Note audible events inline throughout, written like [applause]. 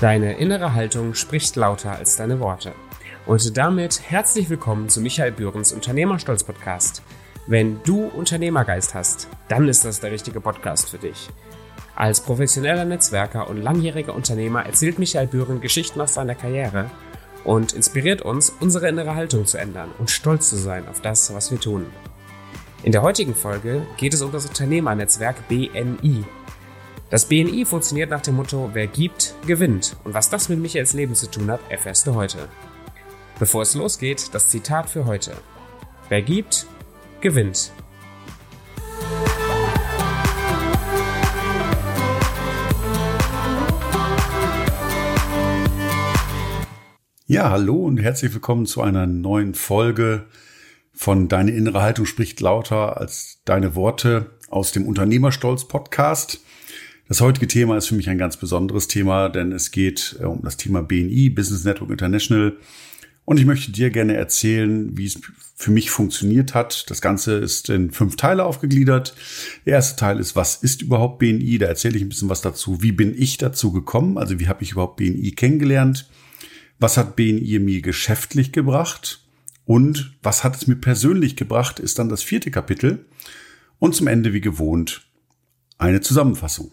Deine innere Haltung spricht lauter als deine Worte. Und damit herzlich willkommen zu Michael Bührens Unternehmerstolz Podcast. Wenn du Unternehmergeist hast, dann ist das der richtige Podcast für dich. Als professioneller Netzwerker und langjähriger Unternehmer erzählt Michael Bühren Geschichten aus seiner Karriere und inspiriert uns, unsere innere Haltung zu ändern und stolz zu sein auf das, was wir tun. In der heutigen Folge geht es um das Unternehmernetzwerk BNI, das BNI funktioniert nach dem Motto, wer gibt, gewinnt. Und was das mit Michaels Leben zu tun hat, erfährst du heute. Bevor es losgeht, das Zitat für heute. Wer gibt, gewinnt. Ja, hallo und herzlich willkommen zu einer neuen Folge von Deine innere Haltung spricht lauter als deine Worte aus dem Unternehmerstolz Podcast. Das heutige Thema ist für mich ein ganz besonderes Thema, denn es geht äh, um das Thema BNI, Business Network International. Und ich möchte dir gerne erzählen, wie es für mich funktioniert hat. Das Ganze ist in fünf Teile aufgegliedert. Der erste Teil ist, was ist überhaupt BNI? Da erzähle ich ein bisschen was dazu. Wie bin ich dazu gekommen? Also wie habe ich überhaupt BNI kennengelernt? Was hat BNI mir geschäftlich gebracht? Und was hat es mir persönlich gebracht, ist dann das vierte Kapitel. Und zum Ende, wie gewohnt, eine Zusammenfassung.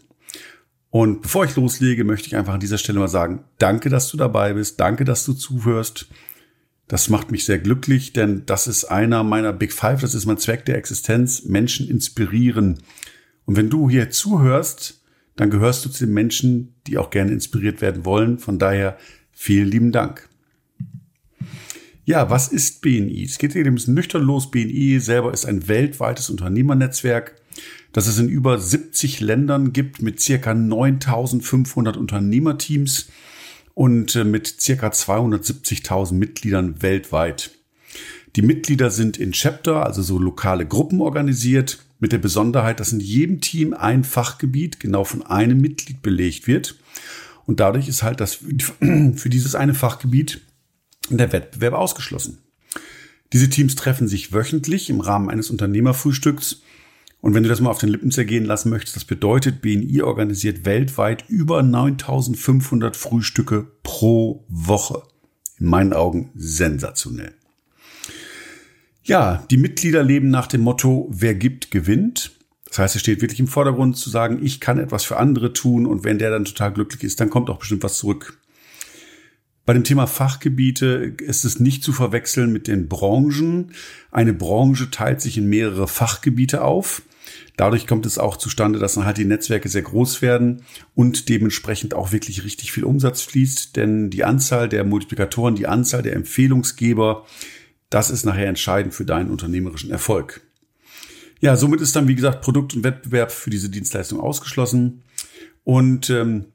Und bevor ich loslege, möchte ich einfach an dieser Stelle mal sagen, danke, dass du dabei bist, danke, dass du zuhörst. Das macht mich sehr glücklich, denn das ist einer meiner Big Five, das ist mein Zweck der Existenz, Menschen inspirieren. Und wenn du hier zuhörst, dann gehörst du zu den Menschen, die auch gerne inspiriert werden wollen. Von daher vielen lieben Dank. Ja, was ist BNI? Es geht hier ein bisschen nüchtern los. BNI selber ist ein weltweites Unternehmernetzwerk dass es in über 70 Ländern gibt mit circa 9500 Unternehmerteams und äh, mit circa 270.000 Mitgliedern weltweit. Die Mitglieder sind in Chapter, also so lokale Gruppen organisiert, mit der Besonderheit, dass in jedem Team ein Fachgebiet genau von einem Mitglied belegt wird. Und dadurch ist halt das [clears throat] für dieses eine Fachgebiet der Wettbewerb ausgeschlossen. Diese Teams treffen sich wöchentlich im Rahmen eines Unternehmerfrühstücks und wenn du das mal auf den Lippen zergehen lassen möchtest, das bedeutet, BNI organisiert weltweit über 9500 Frühstücke pro Woche. In meinen Augen sensationell. Ja, die Mitglieder leben nach dem Motto, wer gibt, gewinnt. Das heißt, es steht wirklich im Vordergrund zu sagen, ich kann etwas für andere tun und wenn der dann total glücklich ist, dann kommt auch bestimmt was zurück. Bei dem Thema Fachgebiete ist es nicht zu verwechseln mit den Branchen. Eine Branche teilt sich in mehrere Fachgebiete auf. Dadurch kommt es auch zustande, dass dann halt die Netzwerke sehr groß werden und dementsprechend auch wirklich richtig viel Umsatz fließt, denn die Anzahl der Multiplikatoren, die Anzahl der Empfehlungsgeber, das ist nachher entscheidend für deinen unternehmerischen Erfolg. Ja, somit ist dann, wie gesagt, Produkt und Wettbewerb für diese Dienstleistung ausgeschlossen. Und ähm,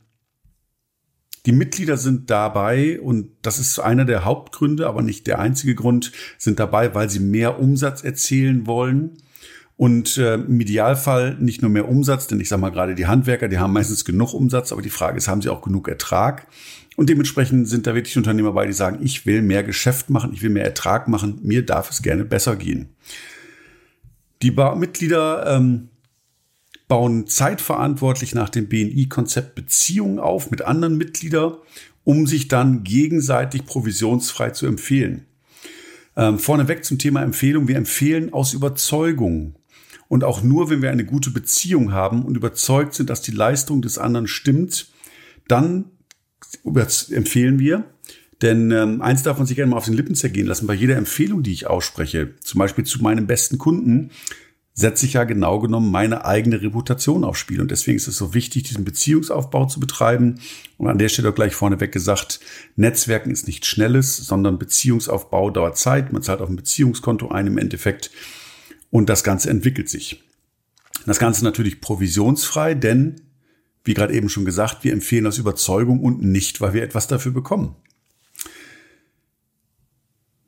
die Mitglieder sind dabei, und das ist einer der Hauptgründe, aber nicht der einzige Grund, sind dabei, weil sie mehr Umsatz erzielen wollen und äh, im Idealfall nicht nur mehr Umsatz, denn ich sage mal gerade die Handwerker, die haben meistens genug Umsatz, aber die Frage ist, haben sie auch genug Ertrag? Und dementsprechend sind da wirklich Unternehmer bei, die sagen, ich will mehr Geschäft machen, ich will mehr Ertrag machen, mir darf es gerne besser gehen. Die ba Mitglieder ähm, bauen zeitverantwortlich nach dem BNI-Konzept Beziehungen auf mit anderen Mitgliedern, um sich dann gegenseitig provisionsfrei zu empfehlen. Ähm, vorneweg zum Thema Empfehlung. Wir empfehlen aus Überzeugung. Und auch nur, wenn wir eine gute Beziehung haben und überzeugt sind, dass die Leistung des anderen stimmt, dann empfehlen wir. Denn ähm, eins darf man sich gerne mal auf den Lippen zergehen lassen. Bei jeder Empfehlung, die ich ausspreche, zum Beispiel zu meinem besten Kunden, setze ich ja genau genommen meine eigene Reputation aufs Spiel. Und deswegen ist es so wichtig, diesen Beziehungsaufbau zu betreiben. Und an der Stelle auch gleich vorneweg gesagt, Netzwerken ist nicht Schnelles, sondern Beziehungsaufbau dauert Zeit. Man zahlt auf ein Beziehungskonto ein im Endeffekt. Und das Ganze entwickelt sich. Das Ganze natürlich provisionsfrei, denn, wie gerade eben schon gesagt, wir empfehlen aus Überzeugung und nicht, weil wir etwas dafür bekommen.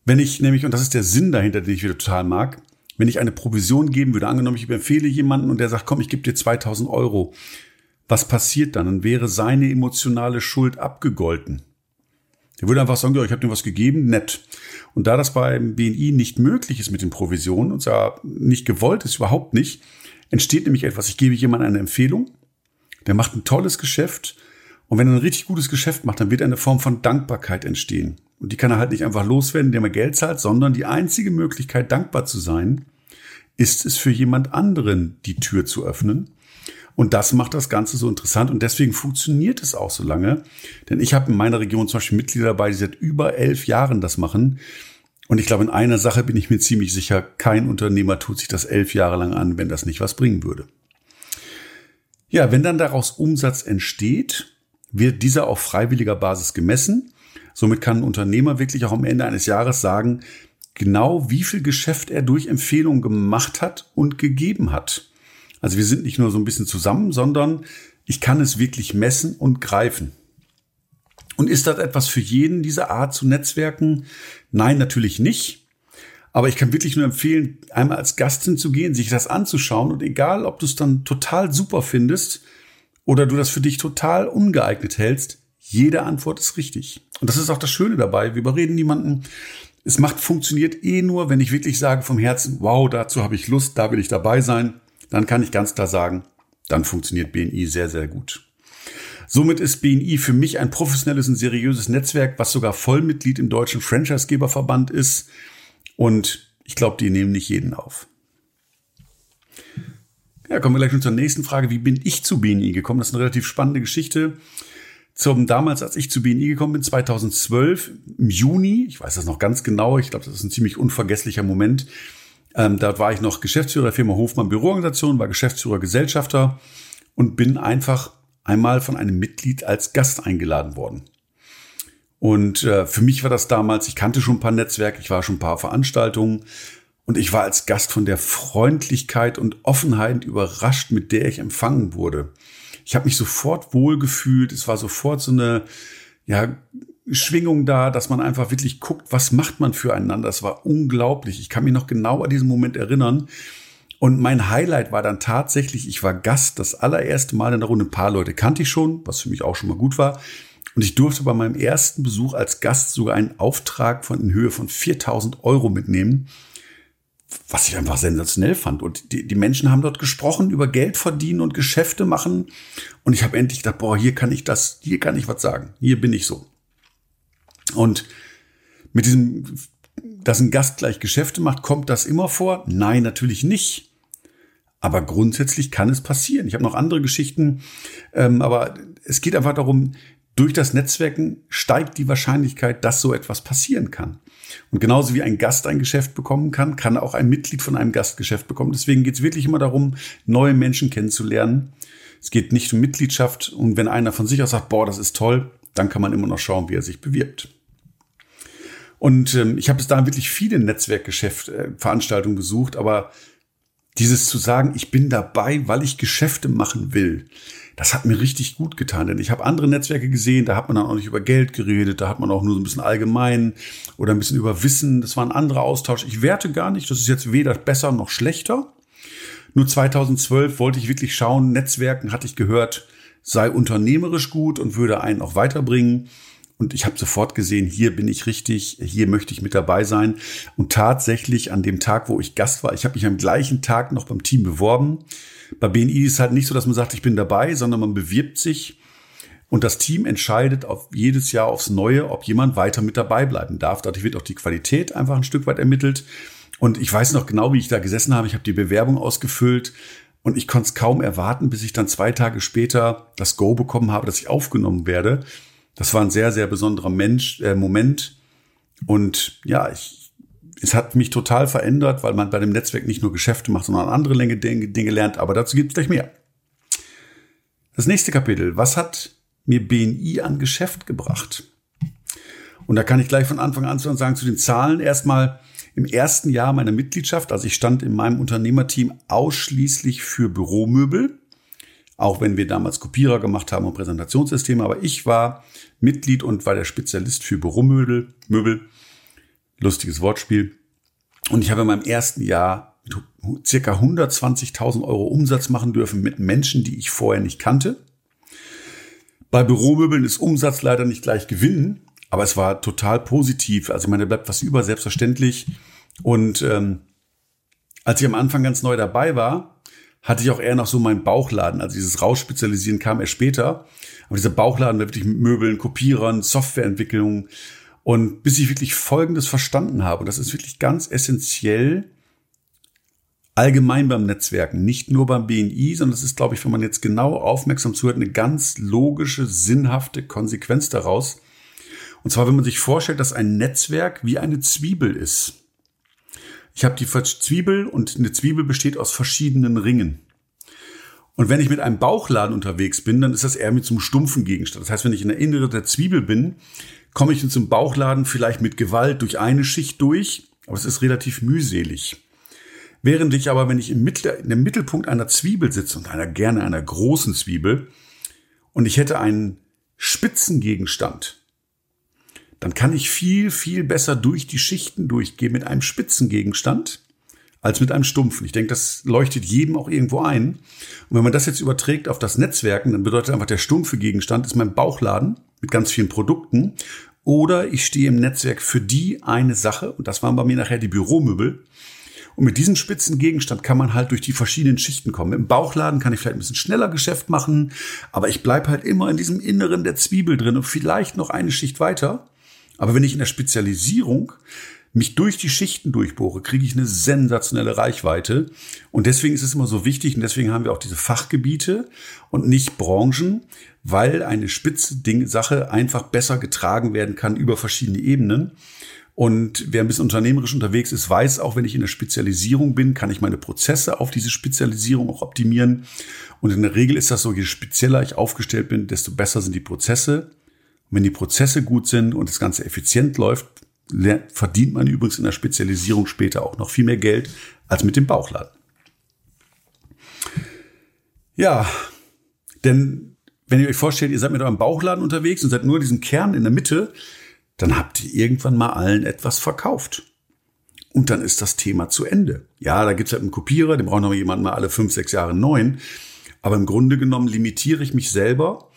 Wenn ich nämlich, und das ist der Sinn dahinter, den ich wieder total mag, wenn ich eine Provision geben würde, angenommen, ich empfehle jemanden und der sagt, komm, ich gebe dir 2000 Euro, was passiert dann? Dann wäre seine emotionale Schuld abgegolten. Der würde einfach sagen, ja, ich habe dir was gegeben, nett. Und da das beim BNI nicht möglich ist mit den Provisionen und zwar nicht gewollt ist, überhaupt nicht, entsteht nämlich etwas. Ich gebe jemandem eine Empfehlung, der macht ein tolles Geschäft Und wenn er ein richtig gutes Geschäft macht, dann wird eine Form von Dankbarkeit entstehen. Und die kann er halt nicht einfach loswerden, indem er Geld zahlt, sondern die einzige Möglichkeit, dankbar zu sein, ist es für jemand anderen die Tür zu öffnen. Und das macht das Ganze so interessant und deswegen funktioniert es auch so lange. Denn ich habe in meiner Region zum Beispiel Mitglieder dabei, die seit über elf Jahren das machen. Und ich glaube, in einer Sache bin ich mir ziemlich sicher, kein Unternehmer tut sich das elf Jahre lang an, wenn das nicht was bringen würde. Ja, wenn dann daraus Umsatz entsteht, wird dieser auf freiwilliger Basis gemessen. Somit kann ein Unternehmer wirklich auch am Ende eines Jahres sagen, genau wie viel Geschäft er durch Empfehlungen gemacht hat und gegeben hat. Also wir sind nicht nur so ein bisschen zusammen, sondern ich kann es wirklich messen und greifen. Und ist das etwas für jeden, diese Art zu netzwerken? Nein, natürlich nicht. Aber ich kann wirklich nur empfehlen, einmal als Gast hinzugehen, sich das anzuschauen und egal, ob du es dann total super findest oder du das für dich total ungeeignet hältst, jede Antwort ist richtig. Und das ist auch das Schöne dabei. Wir überreden niemanden. Es macht, funktioniert eh nur, wenn ich wirklich sage vom Herzen, wow, dazu habe ich Lust, da will ich dabei sein. Dann kann ich ganz klar sagen, dann funktioniert BNI sehr, sehr gut. Somit ist BNI für mich ein professionelles und seriöses Netzwerk, was sogar Vollmitglied im deutschen Franchisegeberverband ist. Und ich glaube, die nehmen nicht jeden auf. Ja, kommen wir gleich schon zur nächsten Frage. Wie bin ich zu BNI gekommen? Das ist eine relativ spannende Geschichte. Zum damals, als ich zu BNI gekommen bin, 2012, im Juni, ich weiß das noch ganz genau, ich glaube, das ist ein ziemlich unvergesslicher Moment. Ähm, da war ich noch Geschäftsführer der Firma Hofmann Büroorganisation, war Geschäftsführer Gesellschafter und bin einfach einmal von einem Mitglied als Gast eingeladen worden. Und äh, für mich war das damals, ich kannte schon ein paar Netzwerke, ich war schon ein paar Veranstaltungen und ich war als Gast von der Freundlichkeit und Offenheit überrascht, mit der ich empfangen wurde. Ich habe mich sofort wohlgefühlt. Es war sofort so eine ja, Schwingung da, dass man einfach wirklich guckt, was macht man füreinander. Das war unglaublich. Ich kann mich noch genau an diesen Moment erinnern. Und mein Highlight war dann tatsächlich, ich war Gast das allererste Mal in der Runde. Ein paar Leute kannte ich schon, was für mich auch schon mal gut war. Und ich durfte bei meinem ersten Besuch als Gast sogar einen Auftrag von in Höhe von 4000 Euro mitnehmen was ich einfach sensationell fand. Und die, die Menschen haben dort gesprochen über Geld verdienen und Geschäfte machen. Und ich habe endlich gedacht, boah, hier kann ich das, hier kann ich was sagen. Hier bin ich so. Und mit diesem, dass ein Gast gleich Geschäfte macht, kommt das immer vor? Nein, natürlich nicht. Aber grundsätzlich kann es passieren. Ich habe noch andere Geschichten, ähm, aber es geht einfach darum, durch das Netzwerken steigt die Wahrscheinlichkeit, dass so etwas passieren kann. Und genauso wie ein Gast ein Geschäft bekommen kann, kann auch ein Mitglied von einem Gastgeschäft bekommen. Deswegen geht es wirklich immer darum, neue Menschen kennenzulernen. Es geht nicht um Mitgliedschaft. Und wenn einer von sich aus sagt, boah, das ist toll, dann kann man immer noch schauen, wie er sich bewirbt. Und ähm, ich habe bis dahin wirklich viele Netzwerkgeschäft, äh, besucht, aber dieses zu sagen, ich bin dabei, weil ich Geschäfte machen will, das hat mir richtig gut getan, denn ich habe andere Netzwerke gesehen, da hat man dann auch nicht über Geld geredet, da hat man auch nur so ein bisschen allgemein oder ein bisschen über Wissen, das war ein anderer Austausch. Ich werte gar nicht, das ist jetzt weder besser noch schlechter. Nur 2012 wollte ich wirklich schauen, Netzwerken hatte ich gehört, sei unternehmerisch gut und würde einen auch weiterbringen. Und ich habe sofort gesehen, hier bin ich richtig, hier möchte ich mit dabei sein. Und tatsächlich an dem Tag, wo ich Gast war, ich habe mich am gleichen Tag noch beim Team beworben. Bei BNI ist es halt nicht so, dass man sagt, ich bin dabei, sondern man bewirbt sich und das Team entscheidet auf jedes Jahr aufs Neue, ob jemand weiter mit dabei bleiben darf. Dadurch wird auch die Qualität einfach ein Stück weit ermittelt. Und ich weiß noch genau, wie ich da gesessen habe. Ich habe die Bewerbung ausgefüllt und ich konnte es kaum erwarten, bis ich dann zwei Tage später das Go bekommen habe, dass ich aufgenommen werde. Das war ein sehr, sehr besonderer Mensch, äh, Moment. Und ja, ich, es hat mich total verändert, weil man bei dem Netzwerk nicht nur Geschäfte macht, sondern andere Dinge, Dinge lernt. Aber dazu gibt es gleich mehr. Das nächste Kapitel. Was hat mir BNI an Geschäft gebracht? Und da kann ich gleich von Anfang an sagen zu den Zahlen. Erstmal im ersten Jahr meiner Mitgliedschaft, also ich stand in meinem Unternehmerteam ausschließlich für Büromöbel auch wenn wir damals Kopierer gemacht haben und Präsentationssysteme. Aber ich war Mitglied und war der Spezialist für Büromöbel. Möbel. Lustiges Wortspiel. Und ich habe in meinem ersten Jahr circa 120.000 Euro Umsatz machen dürfen mit Menschen, die ich vorher nicht kannte. Bei Büromöbeln ist Umsatz leider nicht gleich Gewinn, aber es war total positiv. Also meine bleibt was über, selbstverständlich. Und ähm, als ich am Anfang ganz neu dabei war, hatte ich auch eher noch so meinen Bauchladen. Also dieses Rausspezialisieren kam erst später. Aber dieser Bauchladen war wirklich mit Möbeln, Kopierern, Softwareentwicklung. Und bis ich wirklich Folgendes verstanden habe, und das ist wirklich ganz essentiell, allgemein beim Netzwerken, nicht nur beim BNI, sondern es ist, glaube ich, wenn man jetzt genau aufmerksam zuhört, eine ganz logische, sinnhafte Konsequenz daraus. Und zwar, wenn man sich vorstellt, dass ein Netzwerk wie eine Zwiebel ist. Ich habe die Zwiebel und eine Zwiebel besteht aus verschiedenen Ringen. Und wenn ich mit einem Bauchladen unterwegs bin, dann ist das eher mit so einem stumpfen Gegenstand. Das heißt, wenn ich in der Innere der Zwiebel bin, komme ich in zum Bauchladen vielleicht mit Gewalt durch eine Schicht durch, aber es ist relativ mühselig. Während ich aber, wenn ich im Mittel, in dem Mittelpunkt einer Zwiebel sitze und einer gerne einer großen Zwiebel und ich hätte einen Spitzengegenstand, dann kann ich viel, viel besser durch die Schichten durchgehen mit einem Spitzengegenstand als mit einem stumpfen. Ich denke, das leuchtet jedem auch irgendwo ein. Und wenn man das jetzt überträgt auf das Netzwerken, dann bedeutet einfach der stumpfe Gegenstand ist mein Bauchladen mit ganz vielen Produkten. Oder ich stehe im Netzwerk für die eine Sache, und das waren bei mir nachher die Büromöbel. Und mit diesem spitzen Gegenstand kann man halt durch die verschiedenen Schichten kommen. Im Bauchladen kann ich vielleicht ein bisschen schneller Geschäft machen, aber ich bleibe halt immer in diesem Inneren der Zwiebel drin und vielleicht noch eine Schicht weiter. Aber wenn ich in der Spezialisierung mich durch die Schichten durchbohre, kriege ich eine sensationelle Reichweite. Und deswegen ist es immer so wichtig und deswegen haben wir auch diese Fachgebiete und nicht Branchen, weil eine spitze Sache einfach besser getragen werden kann über verschiedene Ebenen. Und wer ein bisschen unternehmerisch unterwegs ist, weiß auch, wenn ich in der Spezialisierung bin, kann ich meine Prozesse auf diese Spezialisierung auch optimieren. Und in der Regel ist das so, je spezieller ich aufgestellt bin, desto besser sind die Prozesse. Und wenn die Prozesse gut sind und das Ganze effizient läuft, verdient man übrigens in der Spezialisierung später auch noch viel mehr Geld als mit dem Bauchladen. Ja, denn wenn ihr euch vorstellt, ihr seid mit eurem Bauchladen unterwegs und seid nur diesen Kern in der Mitte, dann habt ihr irgendwann mal allen etwas verkauft. Und dann ist das Thema zu Ende. Ja, da gibt's halt einen Kopierer, den braucht noch jemand mal alle fünf, sechs Jahre neuen. Aber im Grunde genommen limitiere ich mich selber.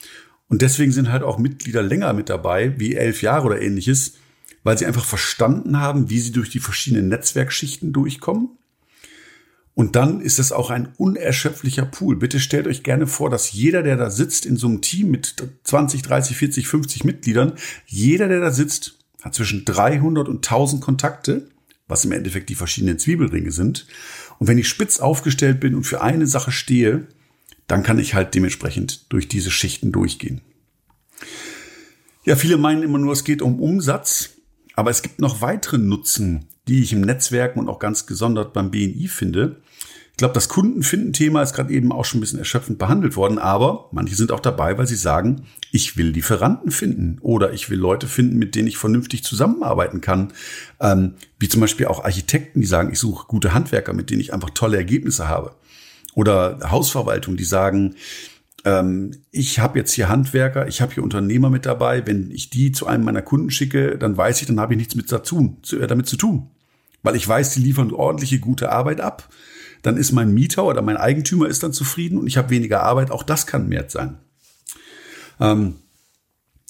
Und deswegen sind halt auch Mitglieder länger mit dabei, wie elf Jahre oder ähnliches, weil sie einfach verstanden haben, wie sie durch die verschiedenen Netzwerkschichten durchkommen. Und dann ist es auch ein unerschöpflicher Pool. Bitte stellt euch gerne vor, dass jeder, der da sitzt in so einem Team mit 20, 30, 40, 50 Mitgliedern, jeder, der da sitzt, hat zwischen 300 und 1000 Kontakte, was im Endeffekt die verschiedenen Zwiebelringe sind. Und wenn ich spitz aufgestellt bin und für eine Sache stehe, dann kann ich halt dementsprechend durch diese Schichten durchgehen. Ja, viele meinen immer nur, es geht um Umsatz. Aber es gibt noch weitere Nutzen, die ich im Netzwerken und auch ganz gesondert beim BNI finde. Ich glaube, das Kundenfinden-Thema ist gerade eben auch schon ein bisschen erschöpfend behandelt worden, aber manche sind auch dabei, weil sie sagen, ich will Lieferanten finden oder ich will Leute finden, mit denen ich vernünftig zusammenarbeiten kann. Ähm, wie zum Beispiel auch Architekten, die sagen, ich suche gute Handwerker, mit denen ich einfach tolle Ergebnisse habe. Oder Hausverwaltung, die sagen, ähm, ich habe jetzt hier Handwerker, ich habe hier Unternehmer mit dabei. Wenn ich die zu einem meiner Kunden schicke, dann weiß ich, dann habe ich nichts mit dazu, äh, damit zu tun. Weil ich weiß, die liefern ordentliche, gute Arbeit ab. Dann ist mein Mieter oder mein Eigentümer ist dann zufrieden und ich habe weniger Arbeit. Auch das kann Wert sein. Ähm,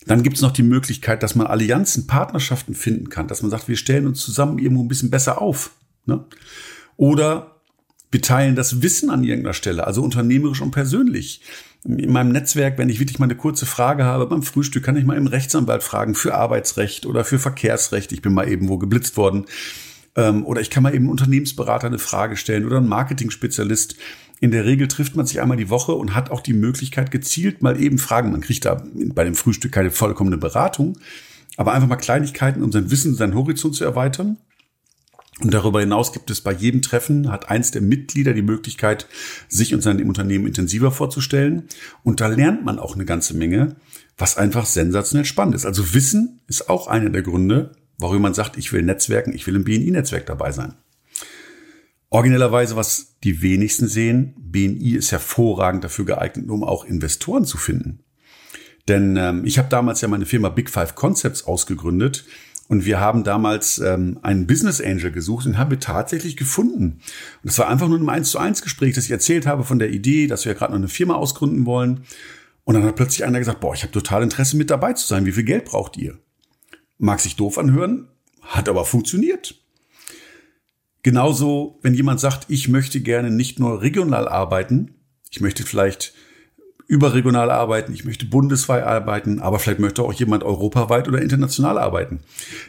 dann gibt es noch die Möglichkeit, dass man Allianzen, Partnerschaften finden kann, dass man sagt, wir stellen uns zusammen irgendwo ein bisschen besser auf. Ne? Oder wir teilen das Wissen an irgendeiner Stelle, also unternehmerisch und persönlich in meinem Netzwerk, wenn ich wirklich mal eine kurze Frage habe beim Frühstück, kann ich mal im Rechtsanwalt fragen für Arbeitsrecht oder für Verkehrsrecht. Ich bin mal eben wo geblitzt worden. Ähm, oder ich kann mal eben Unternehmensberater eine Frage stellen oder einen Marketing-Spezialist. In der Regel trifft man sich einmal die Woche und hat auch die Möglichkeit, gezielt mal eben Fragen. Man kriegt da bei dem Frühstück keine vollkommene Beratung, aber einfach mal Kleinigkeiten, um sein Wissen, seinen Horizont zu erweitern. Und darüber hinaus gibt es bei jedem Treffen, hat eins der Mitglieder die Möglichkeit, sich und sein Unternehmen intensiver vorzustellen. Und da lernt man auch eine ganze Menge, was einfach sensationell spannend ist. Also Wissen ist auch einer der Gründe, warum man sagt, ich will Netzwerken, ich will im BNI-Netzwerk dabei sein. Originellerweise, was die wenigsten sehen, BNI ist hervorragend dafür geeignet, um auch Investoren zu finden. Denn ähm, ich habe damals ja meine Firma Big Five Concepts ausgegründet und wir haben damals ähm, einen Business Angel gesucht und haben wir tatsächlich gefunden. Und es war einfach nur ein 1 zu 1 Gespräch, dass ich erzählt habe von der Idee, dass wir gerade noch eine Firma ausgründen wollen. Und dann hat plötzlich einer gesagt, boah, ich habe total Interesse mit dabei zu sein. Wie viel Geld braucht ihr? Mag sich doof anhören, hat aber funktioniert. Genauso, wenn jemand sagt, ich möchte gerne nicht nur regional arbeiten, ich möchte vielleicht überregional arbeiten, ich möchte bundesweit arbeiten, aber vielleicht möchte auch jemand europaweit oder international arbeiten.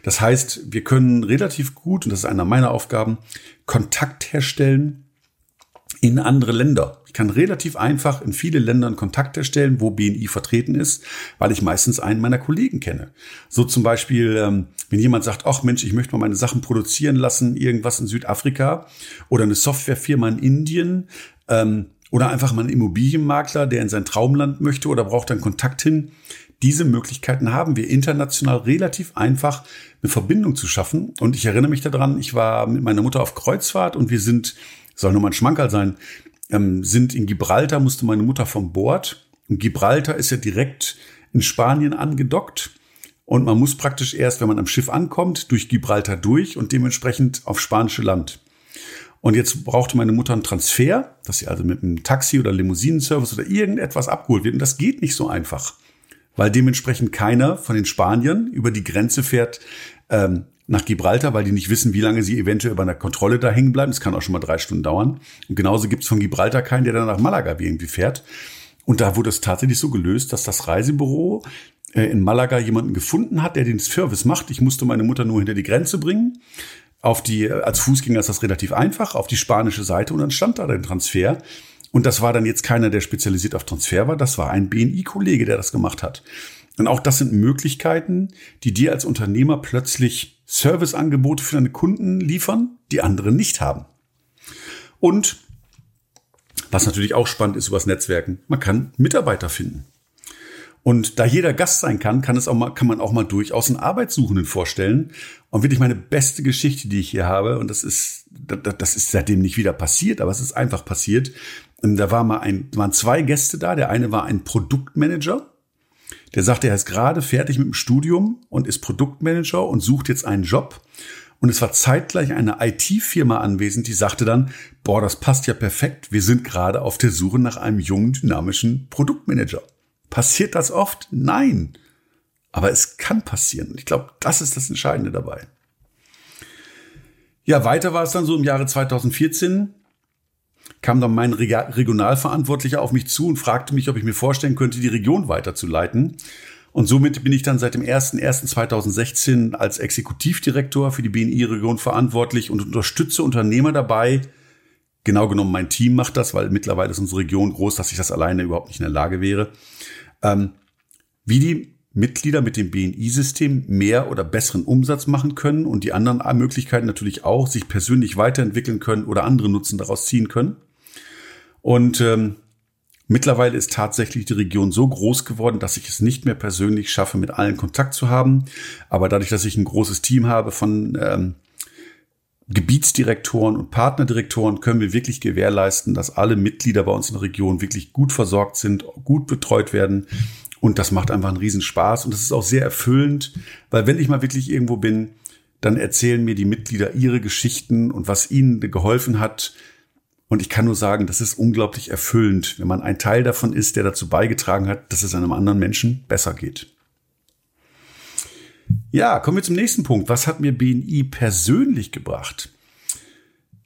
Das heißt, wir können relativ gut, und das ist einer meiner Aufgaben, Kontakt herstellen in andere Länder. Ich kann relativ einfach in viele Ländern Kontakt herstellen, wo BNI vertreten ist, weil ich meistens einen meiner Kollegen kenne. So zum Beispiel, ähm, wenn jemand sagt, ach Mensch, ich möchte mal meine Sachen produzieren lassen, irgendwas in Südafrika oder eine Softwarefirma in Indien, ähm, oder einfach mal ein Immobilienmakler, der in sein Traumland möchte oder braucht dann Kontakt hin. Diese Möglichkeiten haben wir international relativ einfach eine Verbindung zu schaffen. Und ich erinnere mich daran, ich war mit meiner Mutter auf Kreuzfahrt und wir sind, soll nur mal ein Schmankerl sein, ähm, sind in Gibraltar, musste meine Mutter vom Bord. Und Gibraltar ist ja direkt in Spanien angedockt. Und man muss praktisch erst, wenn man am Schiff ankommt, durch Gibraltar durch und dementsprechend auf spanische Land. Und jetzt brauchte meine Mutter einen Transfer, dass sie also mit einem Taxi oder Limousinenservice oder irgendetwas abgeholt wird. Und das geht nicht so einfach, weil dementsprechend keiner von den Spaniern über die Grenze fährt ähm, nach Gibraltar, weil die nicht wissen, wie lange sie eventuell bei einer Kontrolle da hängen bleiben. Das kann auch schon mal drei Stunden dauern. Und genauso gibt es von Gibraltar keinen, der dann nach Malaga irgendwie fährt. Und da wurde es tatsächlich so gelöst, dass das Reisebüro äh, in Malaga jemanden gefunden hat, der den Service macht. Ich musste meine Mutter nur hinter die Grenze bringen auf die, als Fußgänger ist das relativ einfach, auf die spanische Seite und dann stand da der Transfer. Und das war dann jetzt keiner, der spezialisiert auf Transfer war, das war ein BNI-Kollege, der das gemacht hat. Und auch das sind Möglichkeiten, die dir als Unternehmer plötzlich Serviceangebote für deine Kunden liefern, die andere nicht haben. Und was natürlich auch spannend ist übers Netzwerken, man kann Mitarbeiter finden. Und da jeder Gast sein kann, kann es auch mal, kann man auch mal durchaus einen Arbeitssuchenden vorstellen. Und wirklich meine beste Geschichte, die ich hier habe, und das ist, das ist seitdem nicht wieder passiert, aber es ist einfach passiert. Da war mal ein, waren zwei Gäste da. Der eine war ein Produktmanager. Der sagte, er ist gerade fertig mit dem Studium und ist Produktmanager und sucht jetzt einen Job. Und es war zeitgleich eine IT-Firma anwesend, die sagte dann, boah, das passt ja perfekt. Wir sind gerade auf der Suche nach einem jungen, dynamischen Produktmanager. Passiert das oft? Nein. Aber es kann passieren. Ich glaube, das ist das Entscheidende dabei. Ja, weiter war es dann so im Jahre 2014 kam dann mein Regionalverantwortlicher auf mich zu und fragte mich, ob ich mir vorstellen könnte, die Region weiterzuleiten. Und somit bin ich dann seit dem 01.01.2016 als Exekutivdirektor für die BNI-Region verantwortlich und unterstütze Unternehmer dabei. Genau genommen, mein Team macht das, weil mittlerweile ist unsere Region groß, dass ich das alleine überhaupt nicht in der Lage wäre ähm, wie die Mitglieder mit dem BNI-System mehr oder besseren Umsatz machen können und die anderen Möglichkeiten natürlich auch, sich persönlich weiterentwickeln können oder andere Nutzen daraus ziehen können. Und ähm, mittlerweile ist tatsächlich die Region so groß geworden, dass ich es nicht mehr persönlich schaffe, mit allen Kontakt zu haben. Aber dadurch, dass ich ein großes Team habe von ähm, Gebietsdirektoren und Partnerdirektoren können wir wirklich gewährleisten, dass alle Mitglieder bei uns in der Region wirklich gut versorgt sind, gut betreut werden. Und das macht einfach einen Riesenspaß. Und das ist auch sehr erfüllend, weil wenn ich mal wirklich irgendwo bin, dann erzählen mir die Mitglieder ihre Geschichten und was ihnen geholfen hat. Und ich kann nur sagen, das ist unglaublich erfüllend, wenn man ein Teil davon ist, der dazu beigetragen hat, dass es einem anderen Menschen besser geht. Ja, kommen wir zum nächsten Punkt. Was hat mir BNI persönlich gebracht?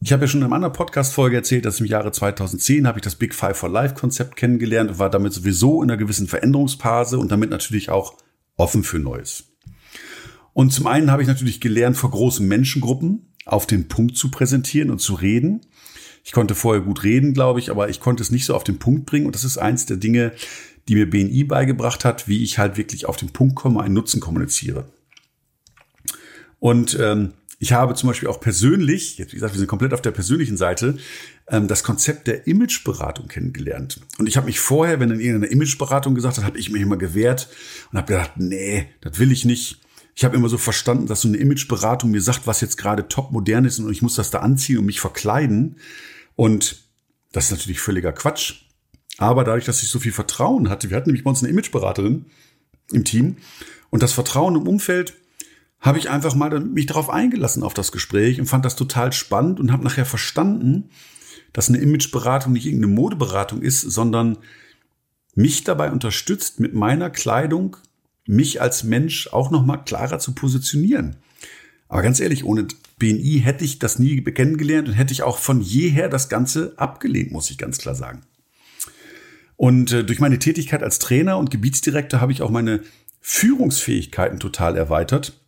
Ich habe ja schon in einer anderen Podcast-Folge erzählt, dass im Jahre 2010 habe ich das Big Five for Life Konzept kennengelernt und war damit sowieso in einer gewissen Veränderungsphase und damit natürlich auch offen für Neues. Und zum einen habe ich natürlich gelernt, vor großen Menschengruppen auf den Punkt zu präsentieren und zu reden. Ich konnte vorher gut reden, glaube ich, aber ich konnte es nicht so auf den Punkt bringen. Und das ist eins der Dinge, die mir BNI beigebracht hat, wie ich halt wirklich auf den Punkt komme, einen Nutzen kommuniziere. Und ähm, ich habe zum Beispiel auch persönlich, jetzt wie gesagt, wir sind komplett auf der persönlichen Seite, ähm, das Konzept der Imageberatung kennengelernt. Und ich habe mich vorher, wenn in irgendeiner Imageberatung gesagt hat, habe ich mich immer gewehrt und habe gedacht, nee, das will ich nicht. Ich habe immer so verstanden, dass so eine Imageberatung mir sagt, was jetzt gerade top modern ist und ich muss das da anziehen und mich verkleiden. Und das ist natürlich völliger Quatsch. Aber dadurch, dass ich so viel Vertrauen hatte, wir hatten nämlich bei uns eine Imageberaterin im Team und das Vertrauen im Umfeld habe ich einfach mal mich darauf eingelassen auf das Gespräch und fand das total spannend und habe nachher verstanden, dass eine Imageberatung nicht irgendeine Modeberatung ist, sondern mich dabei unterstützt, mit meiner Kleidung mich als Mensch auch noch mal klarer zu positionieren. Aber ganz ehrlich, ohne BNI hätte ich das nie kennengelernt und hätte ich auch von jeher das Ganze abgelehnt, muss ich ganz klar sagen. Und äh, durch meine Tätigkeit als Trainer und Gebietsdirektor habe ich auch meine Führungsfähigkeiten total erweitert.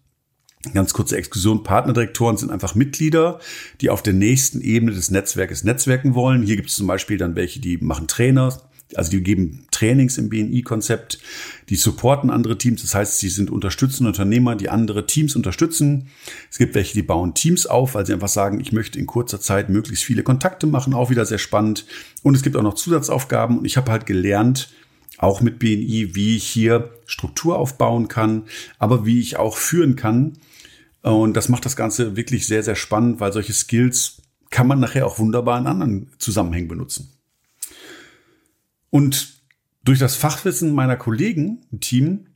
Ganz kurze Exkursion. Partnerdirektoren sind einfach Mitglieder, die auf der nächsten Ebene des Netzwerkes netzwerken wollen. Hier gibt es zum Beispiel dann welche, die machen Trainer, also die geben Trainings im BNI-Konzept, die supporten andere Teams. Das heißt, sie sind unterstützende Unternehmer, die andere Teams unterstützen. Es gibt welche, die bauen Teams auf, weil sie einfach sagen, ich möchte in kurzer Zeit möglichst viele Kontakte machen. Auch wieder sehr spannend. Und es gibt auch noch Zusatzaufgaben. Und ich habe halt gelernt, auch mit BNI, wie ich hier Struktur aufbauen kann, aber wie ich auch führen kann und das macht das Ganze wirklich sehr, sehr spannend, weil solche Skills kann man nachher auch wunderbar in anderen Zusammenhängen benutzen. Und durch das Fachwissen meiner Kollegen im Team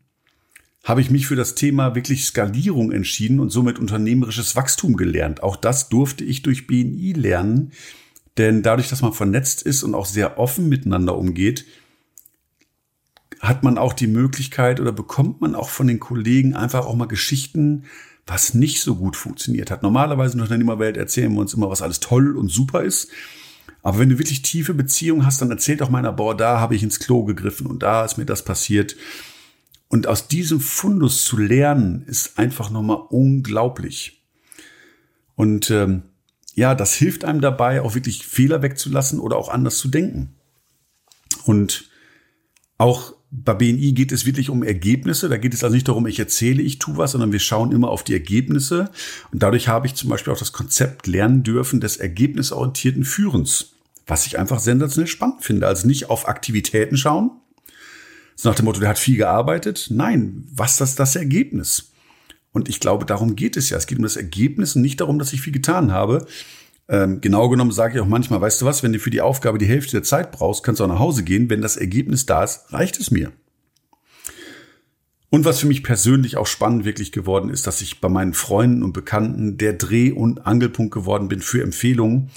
habe ich mich für das Thema wirklich Skalierung entschieden und somit unternehmerisches Wachstum gelernt. Auch das durfte ich durch BNI lernen, denn dadurch, dass man vernetzt ist und auch sehr offen miteinander umgeht, hat man auch die Möglichkeit oder bekommt man auch von den Kollegen einfach auch mal Geschichten was nicht so gut funktioniert hat. Normalerweise in der Unternehmerwelt erzählen wir uns immer, was alles toll und super ist. Aber wenn du wirklich tiefe Beziehungen hast, dann erzählt auch meiner, boah, da habe ich ins Klo gegriffen und da ist mir das passiert. Und aus diesem Fundus zu lernen, ist einfach nochmal unglaublich. Und ähm, ja, das hilft einem dabei, auch wirklich Fehler wegzulassen oder auch anders zu denken. Und auch bei BNI geht es wirklich um Ergebnisse. Da geht es also nicht darum, ich erzähle, ich tue was, sondern wir schauen immer auf die Ergebnisse. Und dadurch habe ich zum Beispiel auch das Konzept lernen dürfen des ergebnisorientierten Führens, was ich einfach sensationell spannend finde. Also nicht auf Aktivitäten schauen, so nach dem Motto, der hat viel gearbeitet. Nein, was ist das Ergebnis? Und ich glaube, darum geht es ja. Es geht um das Ergebnis und nicht darum, dass ich viel getan habe. Ähm, genau genommen sage ich auch manchmal, weißt du was, wenn du für die Aufgabe die Hälfte der Zeit brauchst, kannst du auch nach Hause gehen. Wenn das Ergebnis da ist, reicht es mir. Und was für mich persönlich auch spannend wirklich geworden ist, dass ich bei meinen Freunden und Bekannten der Dreh- und Angelpunkt geworden bin für Empfehlungen.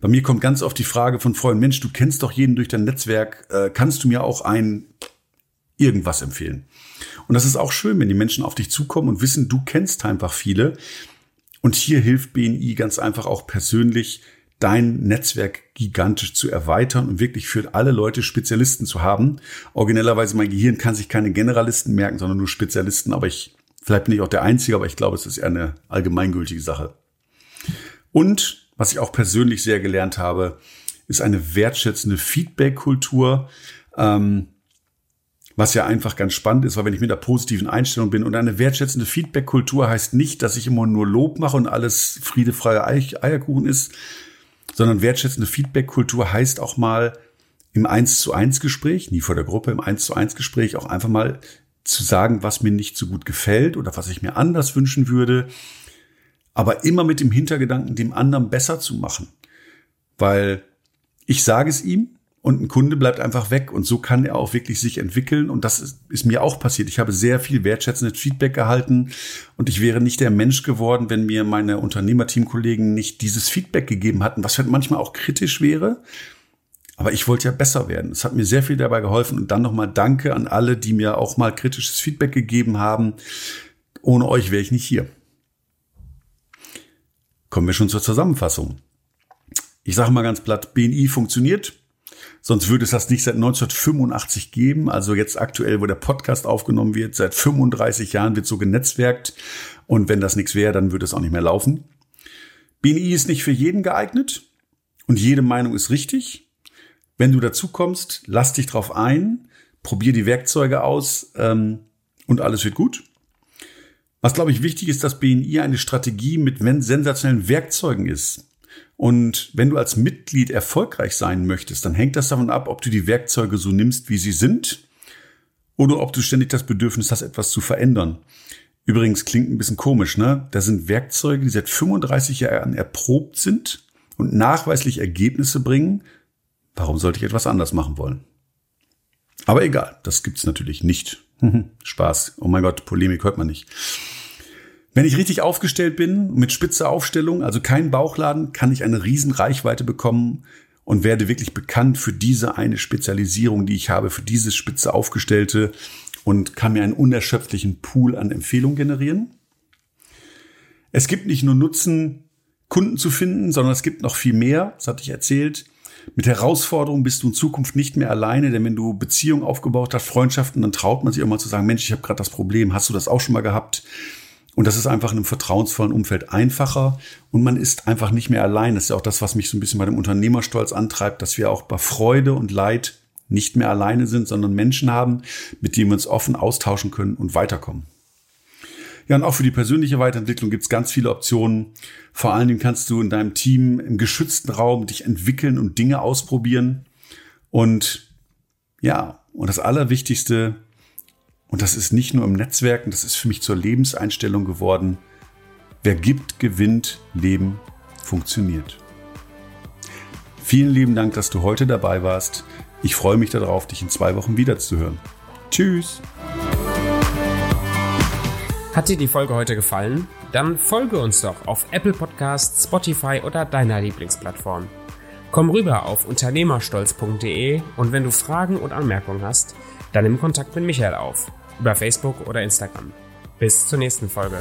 Bei mir kommt ganz oft die Frage von Freunden, Mensch, du kennst doch jeden durch dein Netzwerk, äh, kannst du mir auch ein irgendwas empfehlen? Und das ist auch schön, wenn die Menschen auf dich zukommen und wissen, du kennst einfach viele. Und hier hilft BNI ganz einfach auch persönlich, dein Netzwerk gigantisch zu erweitern und wirklich für alle Leute Spezialisten zu haben. Originellerweise mein Gehirn kann sich keine Generalisten merken, sondern nur Spezialisten. Aber ich, vielleicht bin ich auch der Einzige, aber ich glaube, es ist eher eine allgemeingültige Sache. Und was ich auch persönlich sehr gelernt habe, ist eine wertschätzende Feedback-Kultur. Ähm, was ja einfach ganz spannend ist, weil wenn ich mit einer positiven Einstellung bin und eine wertschätzende Feedback-Kultur heißt nicht, dass ich immer nur Lob mache und alles friedefreie Eierkuchen ist, sondern wertschätzende Feedback-Kultur heißt auch mal im 1 zu 1 Gespräch, nie vor der Gruppe, im 1 zu 1 Gespräch auch einfach mal zu sagen, was mir nicht so gut gefällt oder was ich mir anders wünschen würde, aber immer mit dem Hintergedanken, dem anderen besser zu machen. Weil ich sage es ihm, und ein Kunde bleibt einfach weg. Und so kann er auch wirklich sich entwickeln. Und das ist, ist, mir auch passiert. Ich habe sehr viel wertschätzendes Feedback gehalten und ich wäre nicht der Mensch geworden, wenn mir meine Unternehmerteamkollegen nicht dieses Feedback gegeben hatten, was halt manchmal auch kritisch wäre. Aber ich wollte ja besser werden. Es hat mir sehr viel dabei geholfen. Und dann nochmal Danke an alle, die mir auch mal kritisches Feedback gegeben haben. Ohne euch wäre ich nicht hier. Kommen wir schon zur Zusammenfassung. Ich sage mal ganz platt, BNI funktioniert. Sonst würde es das nicht seit 1985 geben. Also jetzt aktuell, wo der Podcast aufgenommen wird, seit 35 Jahren wird so genetzwerkt. Und wenn das nichts wäre, dann würde es auch nicht mehr laufen. BNI ist nicht für jeden geeignet und jede Meinung ist richtig. Wenn du dazu kommst, lass dich drauf ein, probier die Werkzeuge aus ähm, und alles wird gut. Was, glaube ich, wichtig ist, dass BNI eine Strategie mit sensationellen Werkzeugen ist. Und wenn du als Mitglied erfolgreich sein möchtest, dann hängt das davon ab, ob du die Werkzeuge so nimmst, wie sie sind, oder ob du ständig das Bedürfnis hast, etwas zu verändern. Übrigens klingt ein bisschen komisch, ne? Da sind Werkzeuge, die seit 35 Jahren erprobt sind und nachweislich Ergebnisse bringen. Warum sollte ich etwas anders machen wollen? Aber egal, das gibt's natürlich nicht. [laughs] Spaß. Oh mein Gott, Polemik hört man nicht. Wenn ich richtig aufgestellt bin, mit spitzer Aufstellung, also kein Bauchladen, kann ich eine riesen Reichweite bekommen und werde wirklich bekannt für diese eine Spezialisierung, die ich habe, für dieses spitze aufgestellte und kann mir einen unerschöpflichen Pool an Empfehlungen generieren. Es gibt nicht nur Nutzen Kunden zu finden, sondern es gibt noch viel mehr, das hatte ich erzählt. Mit Herausforderungen bist du in Zukunft nicht mehr alleine, denn wenn du Beziehungen aufgebaut hast, Freundschaften, dann traut man sich auch mal zu sagen, Mensch, ich habe gerade das Problem, hast du das auch schon mal gehabt? Und das ist einfach in einem vertrauensvollen Umfeld einfacher und man ist einfach nicht mehr allein. Das ist ja auch das, was mich so ein bisschen bei dem Unternehmerstolz antreibt, dass wir auch bei Freude und Leid nicht mehr alleine sind, sondern Menschen haben, mit denen wir uns offen austauschen können und weiterkommen. Ja, und auch für die persönliche Weiterentwicklung gibt es ganz viele Optionen. Vor allen Dingen kannst du in deinem Team im geschützten Raum dich entwickeln und Dinge ausprobieren. Und ja, und das Allerwichtigste, und das ist nicht nur im Netzwerken, das ist für mich zur Lebenseinstellung geworden. Wer gibt, gewinnt, Leben funktioniert. Vielen lieben Dank, dass du heute dabei warst. Ich freue mich darauf, dich in zwei Wochen wiederzuhören. Tschüss! Hat dir die Folge heute gefallen? Dann folge uns doch auf Apple Podcasts, Spotify oder deiner Lieblingsplattform. Komm rüber auf unternehmerstolz.de und wenn du Fragen und Anmerkungen hast, dann nimm Kontakt mit Michael auf, über Facebook oder Instagram. Bis zur nächsten Folge.